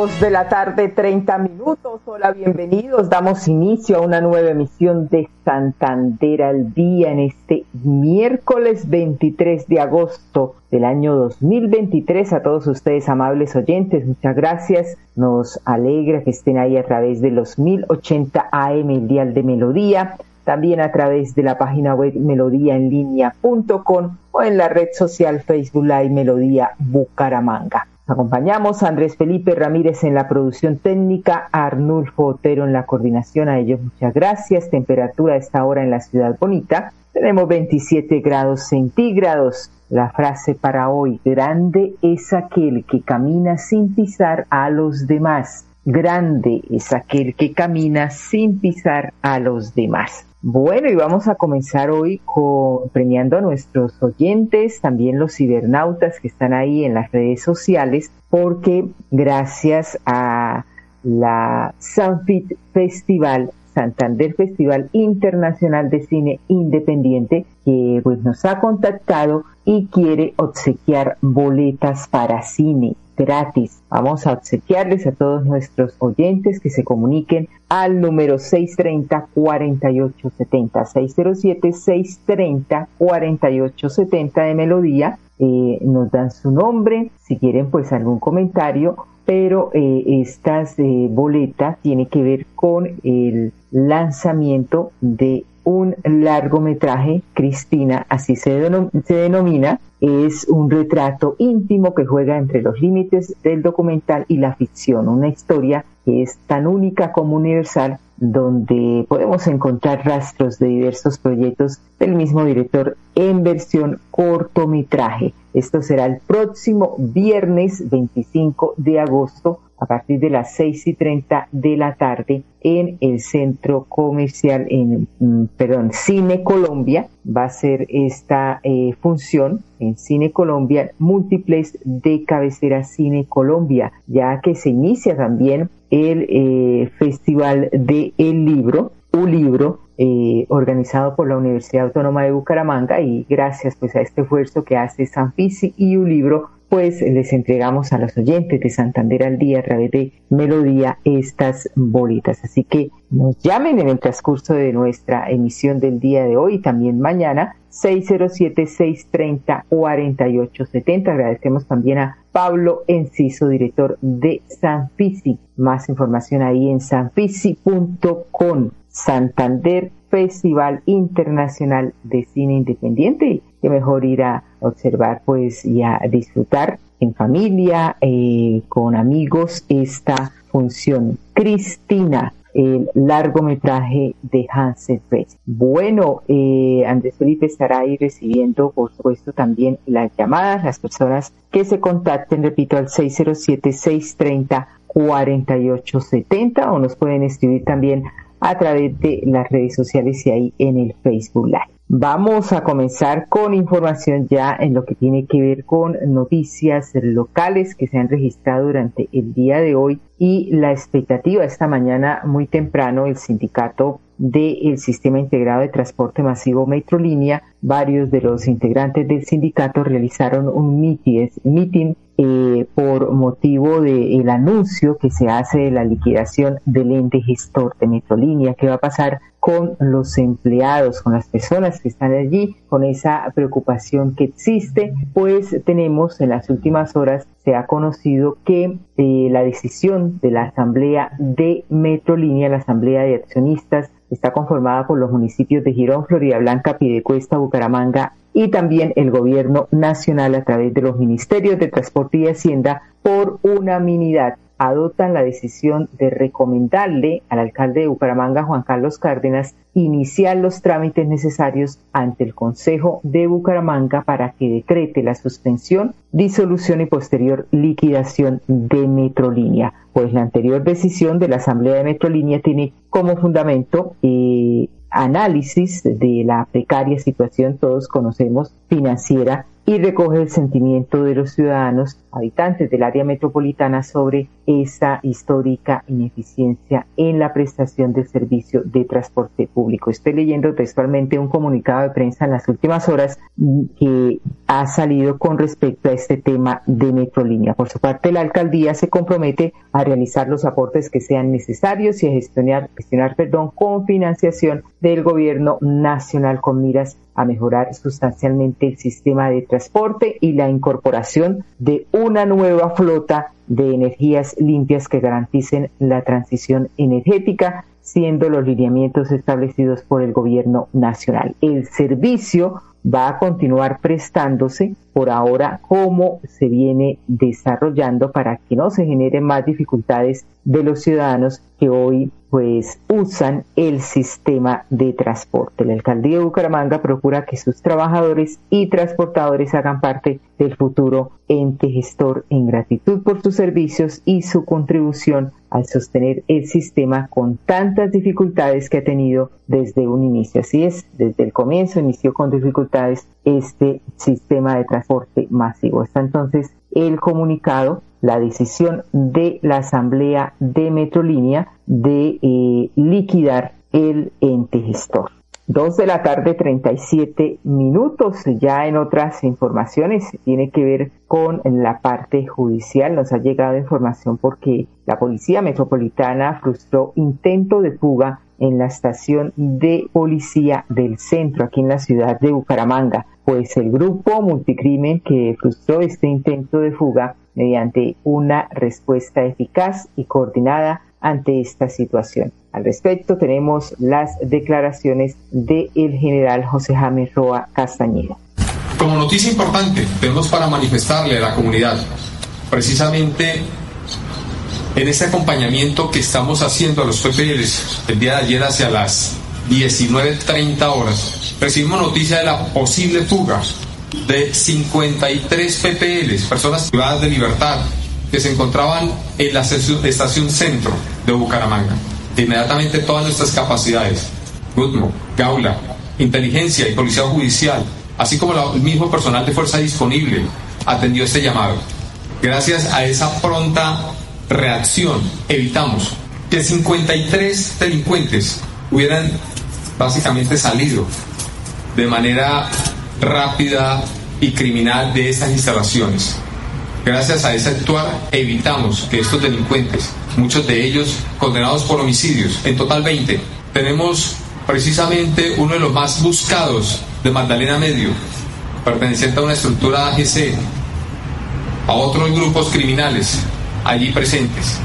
De la tarde, 30 minutos. Hola, bienvenidos. Damos inicio a una nueva emisión de Santander al día en este miércoles 23 de agosto del año 2023. A todos ustedes, amables oyentes, muchas gracias. Nos alegra que estén ahí a través de los 1080 AM, el dial de Melodía. También a través de la página web melodíaenlínea.com o en la red social Facebook Live Melodía Bucaramanga acompañamos a Andrés Felipe Ramírez en la producción técnica, a Arnulfo Otero en la coordinación. A ellos muchas gracias. Temperatura a esta hora en la ciudad bonita. Tenemos 27 grados centígrados. La frase para hoy, grande es aquel que camina sin pisar a los demás. Grande es aquel que camina sin pisar a los demás. Bueno, y vamos a comenzar hoy con, premiando a nuestros oyentes, también los cibernautas que están ahí en las redes sociales, porque gracias a la Sanfit Festival, Santander Festival Internacional de Cine Independiente, que pues nos ha contactado y quiere obsequiar boletas para cine gratis. Vamos a obsequiarles a todos nuestros oyentes que se comuniquen al número 630-4870, 607-630-4870 de Melodía. Eh, nos dan su nombre, si quieren pues algún comentario, pero eh, estas eh, boletas tienen que ver con el lanzamiento de un largometraje, Cristina, así se, se, denomina, es un retrato íntimo que juega entre los límites del documental y la ficción, una historia que es tan única como universal, donde podemos encontrar rastros de diversos proyectos del mismo director en versión cortometraje. Esto será el próximo viernes 25 de agosto a partir de las 6 y 30 de la tarde en el centro comercial, en, mm, perdón, Cine Colombia. Va a ser esta eh, función en Cine Colombia, múltiples de cabecera Cine Colombia, ya que se inicia también el eh, Festival de El Libro, un libro eh, organizado por la Universidad Autónoma de Bucaramanga y gracias pues a este esfuerzo que hace Sanfisi y un libro pues les entregamos a los oyentes de Santander al día a través de Melodía estas bolitas. Así que nos llamen en el transcurso de nuestra emisión del día de hoy y también mañana 607-630-4870. Agradecemos también a Pablo Enciso, director de Sanfisi. Más información ahí en sanfisi.com. Santander Festival Internacional de Cine Independiente que mejor ir a observar pues y a disfrutar en familia, eh, con amigos esta función. Cristina, el largometraje de Hansel Press. Bueno, eh, Andrés Felipe estará ahí recibiendo, por supuesto, también las llamadas, las personas que se contacten, repito, al 607-630-4870 o nos pueden escribir también a través de las redes sociales y ahí en el Facebook Live. Vamos a comenzar con información ya en lo que tiene que ver con noticias locales que se han registrado durante el día de hoy y la expectativa esta mañana muy temprano el sindicato del Sistema Integrado de Transporte Masivo Metrolínea, varios de los integrantes del sindicato realizaron un meeting eh, por motivo del anuncio que se hace de la liquidación del ente gestor de Metrolínea, que va a pasar con los empleados, con las personas que están allí, con esa preocupación que existe, pues tenemos en las últimas horas se ha conocido que eh, la decisión de la Asamblea de Metrolínea, la Asamblea de Accionistas, está conformada por los municipios de Girón, Florida Blanca, Pidecuesta, Bucaramanga y también el gobierno nacional a través de los ministerios de Transporte y Hacienda por unanimidad adoptan la decisión de recomendarle al alcalde de Bucaramanga, Juan Carlos Cárdenas, iniciar los trámites necesarios ante el Consejo de Bucaramanga para que decrete la suspensión, disolución y posterior liquidación de Metrolínea. Pues la anterior decisión de la Asamblea de Metrolínea tiene como fundamento eh, análisis de la precaria situación, todos conocemos, financiera y recoge el sentimiento de los ciudadanos habitantes del área metropolitana sobre esa histórica ineficiencia en la prestación del servicio de transporte público. Estoy leyendo textualmente un comunicado de prensa en las últimas horas que ha salido con respecto a este tema de Metrolínea. Por su parte, la alcaldía se compromete a realizar los aportes que sean necesarios y a gestionar, gestionar perdón, con financiación del gobierno nacional con miras a mejorar sustancialmente el sistema de transporte y la incorporación de una nueva flota de energías limpias que garanticen la transición energética, siendo los lineamientos establecidos por el gobierno nacional. El servicio va a continuar prestándose por ahora como se viene desarrollando para que no se generen más dificultades de los ciudadanos que hoy pues usan el sistema de transporte. La alcaldía de Bucaramanga procura que sus trabajadores y transportadores hagan parte del futuro ente gestor en gratitud por sus servicios y su contribución al sostener el sistema con tantas dificultades que ha tenido desde un inicio. Así es, desde el comienzo inició con dificultades este sistema de transporte masivo. Está entonces el comunicado la decisión de la Asamblea de Metrolínea de eh, liquidar el ente gestor. Dos de la tarde, 37 minutos. Ya en otras informaciones tiene que ver con la parte judicial. Nos ha llegado información porque la Policía Metropolitana frustró intento de fuga en la estación de policía del centro, aquí en la ciudad de Bucaramanga. Pues el grupo multicrimen que frustró este intento de fuga mediante una respuesta eficaz y coordinada ante esta situación. Al respecto tenemos las declaraciones del general José James Roa Castañeda. Como noticia importante, tenemos para manifestarle a la comunidad precisamente en este acompañamiento que estamos haciendo a los PPLs el día de ayer hacia las 19.30 horas, recibimos noticia de la posible fuga de 53 PPLs, personas privadas de libertad, que se encontraban en la estación centro de Bucaramanga. Inmediatamente todas nuestras capacidades, GUTMO, Gaula, Inteligencia y Policía Judicial, así como el mismo personal de fuerza disponible, atendió este llamado. Gracias a esa pronta reacción, evitamos que 53 delincuentes hubieran básicamente salido de manera rápida y criminal de estas instalaciones. Gracias a ese actuar evitamos que estos delincuentes, muchos de ellos condenados por homicidios, en total 20, tenemos precisamente uno de los más buscados de Magdalena Medio, perteneciente a una estructura AGC, a otros grupos criminales allí presentes.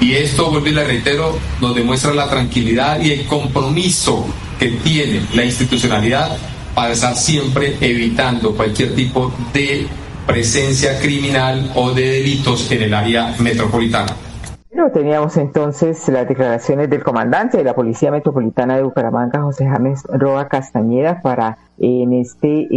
Y esto, vuelvo y le reitero, nos demuestra la tranquilidad y el compromiso que tiene la institucionalidad para estar siempre evitando cualquier tipo de presencia criminal o de delitos en el área metropolitana. Bueno, teníamos entonces las declaraciones del comandante de la Policía Metropolitana de Bucaramanga, José James Roa Castañeda, para en este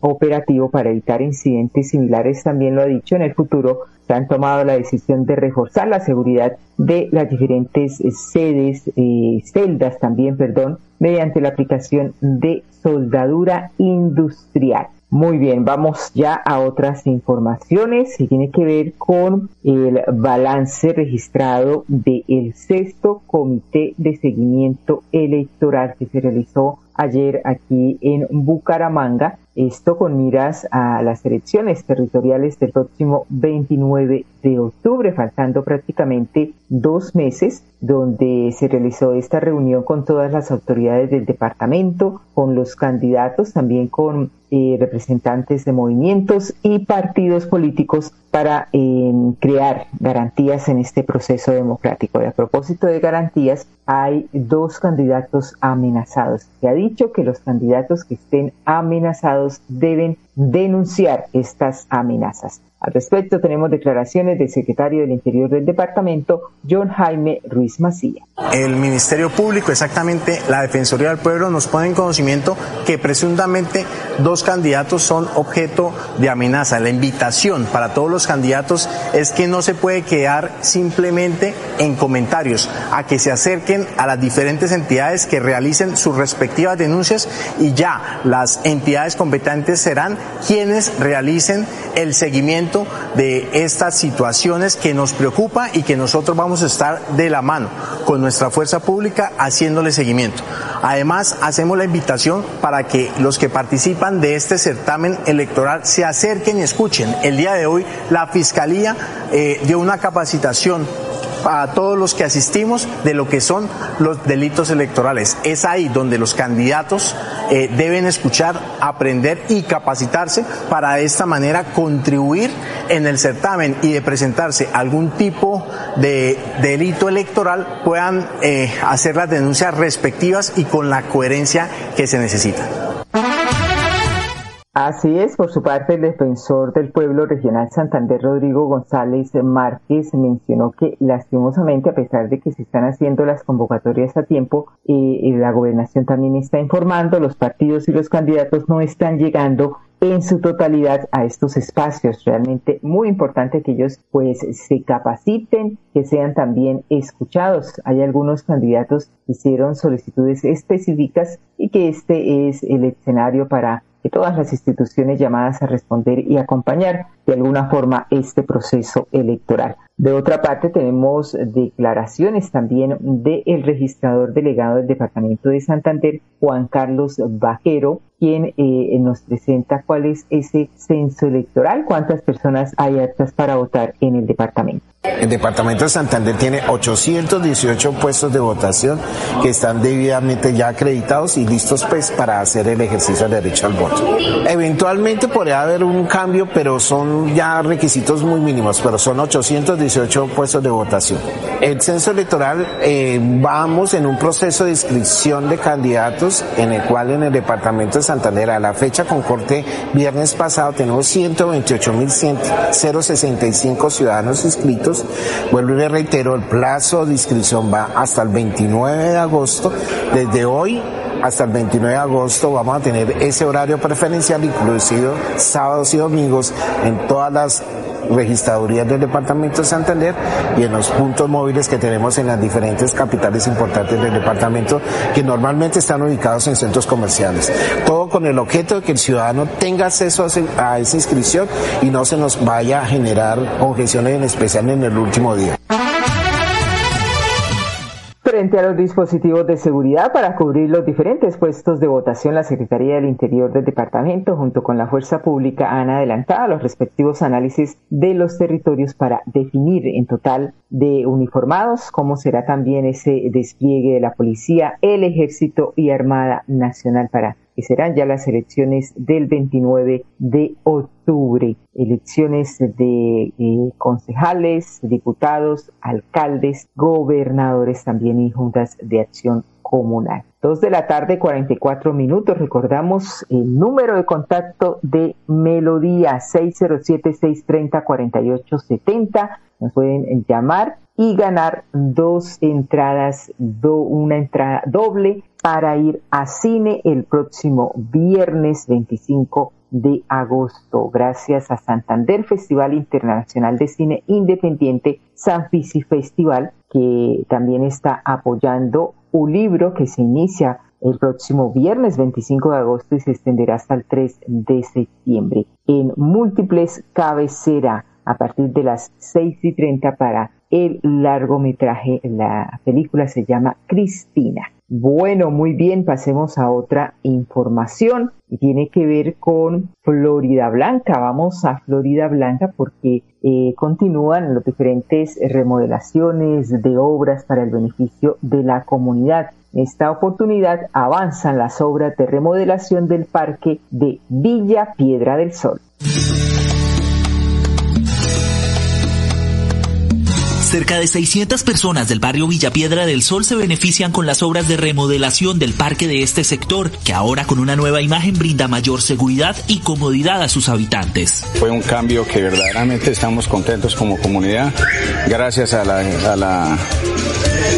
operativo para evitar incidentes similares. También lo ha dicho en el futuro, se han tomado la decisión de reforzar la seguridad de las diferentes sedes, eh, celdas también, perdón, mediante la aplicación de soldadura industrial. Muy bien, vamos ya a otras informaciones y tiene que ver con el balance registrado del sexto comité de seguimiento electoral que se realizó ayer aquí en Bucaramanga. Esto con miras a las elecciones territoriales del próximo 29 de octubre, faltando prácticamente dos meses, donde se realizó esta reunión con todas las autoridades del departamento, con los candidatos, también con eh, representantes de movimientos y partidos políticos para em, crear garantías en este proceso democrático. Y a propósito de garantías, hay dos candidatos amenazados. Se ha dicho que los candidatos que estén amenazados deben denunciar estas amenazas. Al respecto tenemos declaraciones del secretario del Interior del departamento, John Jaime Ruiz Macía. El Ministerio Público, exactamente la Defensoría del Pueblo, nos pone en conocimiento que presuntamente dos candidatos son objeto de amenaza. La invitación para todos los candidatos es que no se puede quedar simplemente en comentarios, a que se acerquen a las diferentes entidades que realicen sus respectivas denuncias y ya las entidades competentes serán quienes realicen el seguimiento de estas situaciones que nos preocupa y que nosotros vamos a estar de la mano con nuestra fuerza pública haciéndole seguimiento. Además, hacemos la invitación para que los que participan de este certamen electoral se acerquen y escuchen. El día de hoy la Fiscalía eh, dio una capacitación a todos los que asistimos de lo que son los delitos electorales. Es ahí donde los candidatos eh, deben escuchar, aprender y capacitarse para de esta manera contribuir en el certamen y de presentarse algún tipo de delito electoral puedan eh, hacer las denuncias respectivas y con la coherencia que se necesita. Así es, por su parte, el defensor del pueblo regional Santander, Rodrigo González Márquez, mencionó que lastimosamente, a pesar de que se están haciendo las convocatorias a tiempo, y la gobernación también está informando, los partidos y los candidatos no están llegando en su totalidad a estos espacios. Realmente muy importante que ellos pues se capaciten, que sean también escuchados. Hay algunos candidatos que hicieron solicitudes específicas y que este es el escenario para que todas las instituciones llamadas a responder y acompañar de alguna forma este proceso electoral. De otra parte, tenemos declaraciones también del registrador delegado del Departamento de Santander, Juan Carlos Bajero, quien eh, nos presenta cuál es ese censo electoral, cuántas personas hay aptas para votar en el departamento. El departamento de Santander tiene 818 puestos de votación que están debidamente ya acreditados y listos pues para hacer el ejercicio del derecho al voto. Eventualmente podría haber un cambio, pero son ya requisitos muy mínimos, pero son 818 puestos de votación. El censo electoral eh, vamos en un proceso de inscripción de candidatos en el cual en el departamento de Santander a la fecha con corte viernes pasado tenemos 128.065 ciudadanos inscritos Vuelvo y le reitero, el plazo de inscripción va hasta el 29 de agosto. Desde hoy hasta el 29 de agosto vamos a tener ese horario preferencial, incluido sábados y domingos, en todas las registradurías del departamento de Santander y en los puntos móviles que tenemos en las diferentes capitales importantes del departamento que normalmente están ubicados en centros comerciales. Todo con el objeto de que el ciudadano tenga acceso a, esa inscripción y no se nos vaya a generar congestiones en especial en el último día. Frente a los dispositivos de seguridad para cubrir los diferentes puestos de votación, la Secretaría del Interior del Departamento, junto con la Fuerza Pública, han adelantado los respectivos análisis de los territorios para definir en total de uniformados cómo será también ese despliegue de la Policía, el Ejército y Armada Nacional para serán ya las elecciones del 29 de octubre, elecciones de eh, concejales, diputados, alcaldes, gobernadores también y juntas de acción comunal. Dos de la tarde, 44 minutos. Recordamos el número de contacto de Melodía 607-630-4870. Nos pueden llamar y ganar dos entradas, una entrada doble para ir a cine el próximo viernes 25 de agosto, gracias a Santander Festival Internacional de Cine Independiente, San Fisi Festival, que también está apoyando un libro que se inicia el próximo viernes 25 de agosto y se extenderá hasta el 3 de septiembre. En múltiples cabecera a partir de las 6 y 30 para el largometraje. La película se llama Cristina. Bueno, muy bien, pasemos a otra información y tiene que ver con Florida Blanca. Vamos a Florida Blanca porque eh, continúan las diferentes remodelaciones de obras para el beneficio de la comunidad. En esta oportunidad avanzan las obras de remodelación del parque de Villa Piedra del Sol. Cerca de 600 personas del barrio Villapiedra del Sol se benefician con las obras de remodelación del parque de este sector, que ahora con una nueva imagen brinda mayor seguridad y comodidad a sus habitantes. Fue un cambio que verdaderamente estamos contentos como comunidad. Gracias a la, a la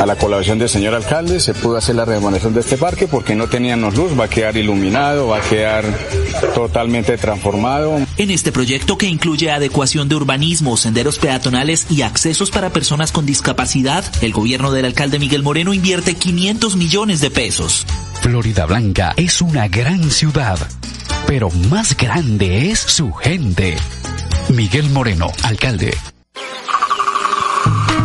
a la colaboración del señor alcalde se pudo hacer la remodelación de este parque porque no teníamos luz, va a quedar iluminado, va a quedar totalmente transformado. En este proyecto que incluye adecuación de urbanismo, senderos peatonales y accesos para personas con discapacidad, el gobierno del alcalde Miguel Moreno invierte 500 millones de pesos. Florida Blanca es una gran ciudad, pero más grande es su gente. Miguel Moreno, alcalde.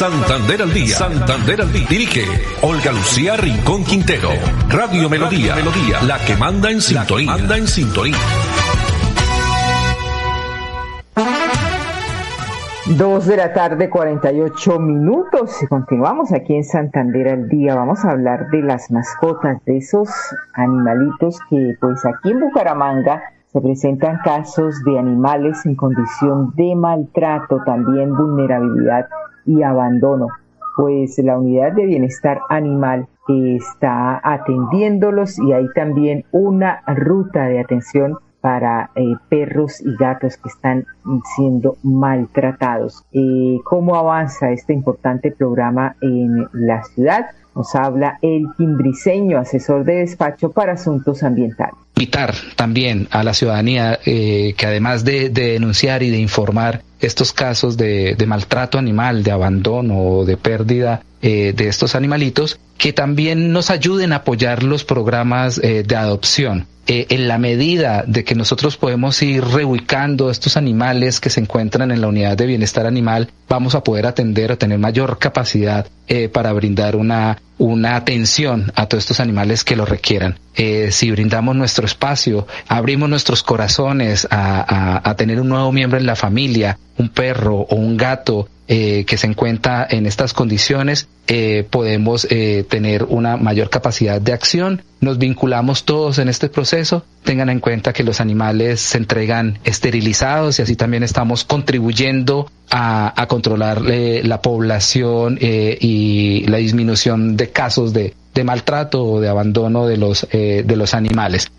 Santander al día. Santander al día. Dirige Olga Lucía Rincón Quintero. Radio Melodía. Melodía. La que manda en sintonía. Manda en sintonía. Dos de la tarde, 48 minutos. Y continuamos aquí en Santander al día. Vamos a hablar de las mascotas, de esos animalitos que, pues aquí en Bucaramanga, se presentan casos de animales en condición de maltrato, también vulnerabilidad y abandono, pues la unidad de bienestar animal está atendiéndolos y hay también una ruta de atención para eh, perros y gatos que están siendo maltratados. Eh, ¿Cómo avanza este importante programa en la ciudad? Nos habla el Briseño, asesor de despacho para asuntos ambientales también a la ciudadanía eh, que además de, denunciar y de informar estos casos de, maltrato animal, de abandono o de pérdida eh, de estos animalitos, que también nos ayuden a apoyar los programas eh, de adopción. Eh, en la medida de que nosotros podemos ir reubicando estos animales que se encuentran en la unidad de bienestar animal, vamos a poder atender o tener mayor capacidad para brindar una, una atención a todos estos animales que lo requieran. si brindamos nuestro espacio, abrimos nuestros corazones a, a tener un nuevo miembro en la familia, un perro o un gato eh, que se encuentra en estas condiciones, eh, podemos eh, tener una mayor capacidad de acción. Nos vinculamos todos en este proceso. Tengan en cuenta que los animales se entregan esterilizados y así también estamos contribuyendo a, controlar la población y la disminución de casos de, de maltrato o de abandono de los, de los animales.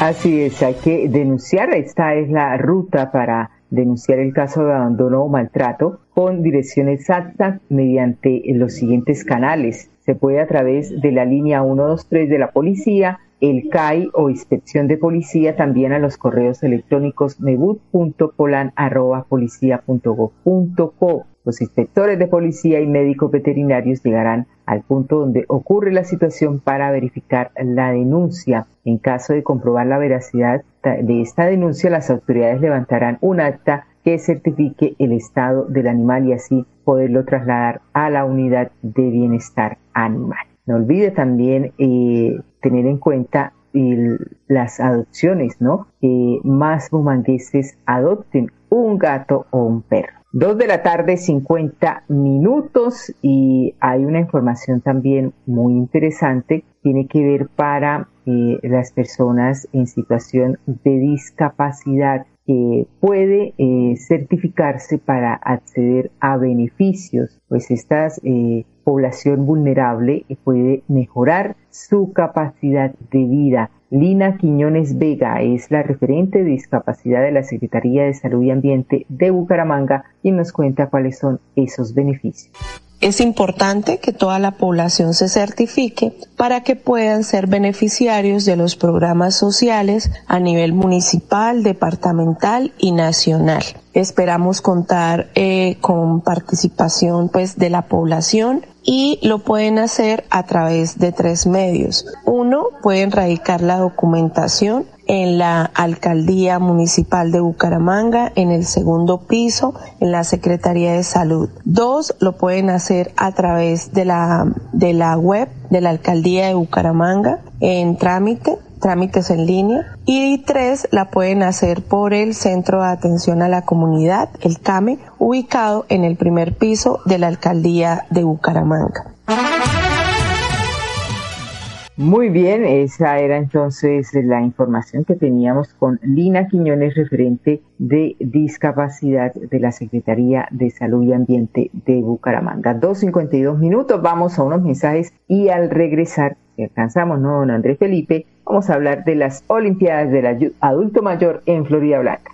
Así es, hay que denunciar. Esta es la ruta para denunciar el caso de abandono o maltrato con dirección exacta mediante los siguientes canales. Se puede a través de la línea 123 de la policía, el CAI o inspección de policía, también a los correos electrónicos mebut.polan.policía.gov.co. Los inspectores de policía y médicos veterinarios llegarán al punto donde ocurre la situación para verificar la denuncia. En caso de comprobar la veracidad de esta denuncia, las autoridades levantarán un acta que certifique el estado del animal y así poderlo trasladar a la unidad de bienestar animal. No olvide también eh, tener en cuenta las adopciones, ¿no? Que más bumangueses adopten un gato o un perro. Dos de la tarde, 50 minutos y hay una información también muy interesante. Tiene que ver para eh, las personas en situación de discapacidad que puede eh, certificarse para acceder a beneficios, pues esta eh, población vulnerable puede mejorar su capacidad de vida Lina Quiñones Vega es la referente de discapacidad de la Secretaría de Salud y Ambiente de Bucaramanga y nos cuenta cuáles son esos beneficios. Es importante que toda la población se certifique para que puedan ser beneficiarios de los programas sociales a nivel municipal, departamental y nacional. Esperamos contar eh, con participación pues de la población y lo pueden hacer a través de tres medios. Uno, pueden radicar la documentación en la Alcaldía Municipal de Bucaramanga, en el segundo piso, en la Secretaría de Salud. Dos, lo pueden hacer a través de la, de la web de la Alcaldía de Bucaramanga en trámite trámites en línea y tres la pueden hacer por el Centro de Atención a la Comunidad, el CAME, ubicado en el primer piso de la Alcaldía de Bucaramanga. Muy bien, esa era entonces la información que teníamos con Lina Quiñones, referente de discapacidad de la Secretaría de Salud y Ambiente de Bucaramanga. 2.52 minutos, vamos a unos mensajes y al regresar, si alcanzamos, ¿no, don Andrés Felipe? Vamos a hablar de las Olimpiadas del Adulto Mayor en Florida Blanca.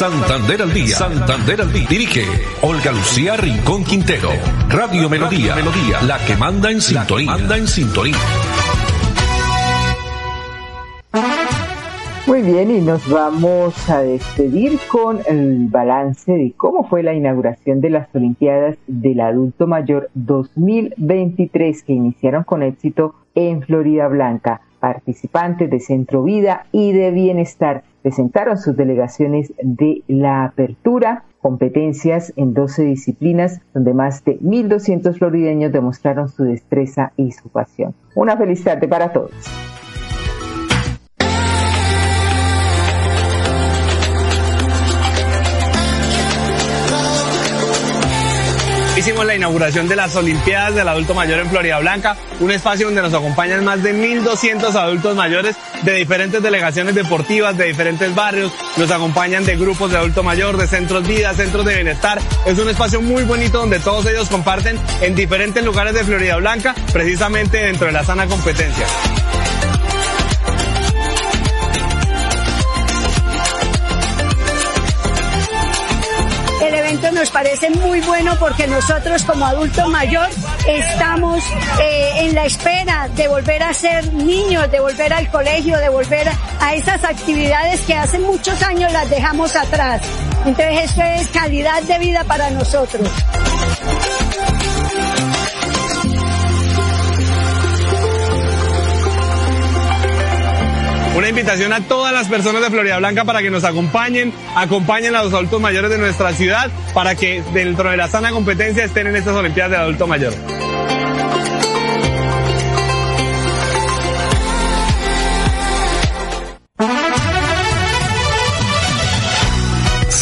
Santander al día. Santander al día. Dirige Olga Lucía Rincón Quintero. Radio Melodía. Melodía. La que manda en sintonía. Manda en sintonía. Muy bien, y nos vamos a despedir con el balance de cómo fue la inauguración de las Olimpiadas del Adulto Mayor 2023 que iniciaron con éxito en Florida Blanca. Participantes de Centro Vida y de Bienestar presentaron sus delegaciones de la apertura, competencias en 12 disciplinas, donde más de 1.200 florideños demostraron su destreza y su pasión. Una feliz tarde para todos. Hicimos la inauguración de las Olimpiadas del Adulto Mayor en Florida Blanca, un espacio donde nos acompañan más de 1.200 adultos mayores de diferentes delegaciones deportivas, de diferentes barrios, nos acompañan de grupos de adulto mayor, de centros vida, centros de bienestar. Es un espacio muy bonito donde todos ellos comparten en diferentes lugares de Florida Blanca, precisamente dentro de la sana competencia. Nos parece muy bueno porque nosotros como adulto mayor estamos eh, en la espera de volver a ser niños, de volver al colegio, de volver a esas actividades que hace muchos años las dejamos atrás. Entonces esto es calidad de vida para nosotros. Una invitación a todas las personas de Florida Blanca para que nos acompañen, acompañen a los adultos mayores de nuestra ciudad para que dentro de la sana competencia estén en estas Olimpiadas de Adulto Mayor.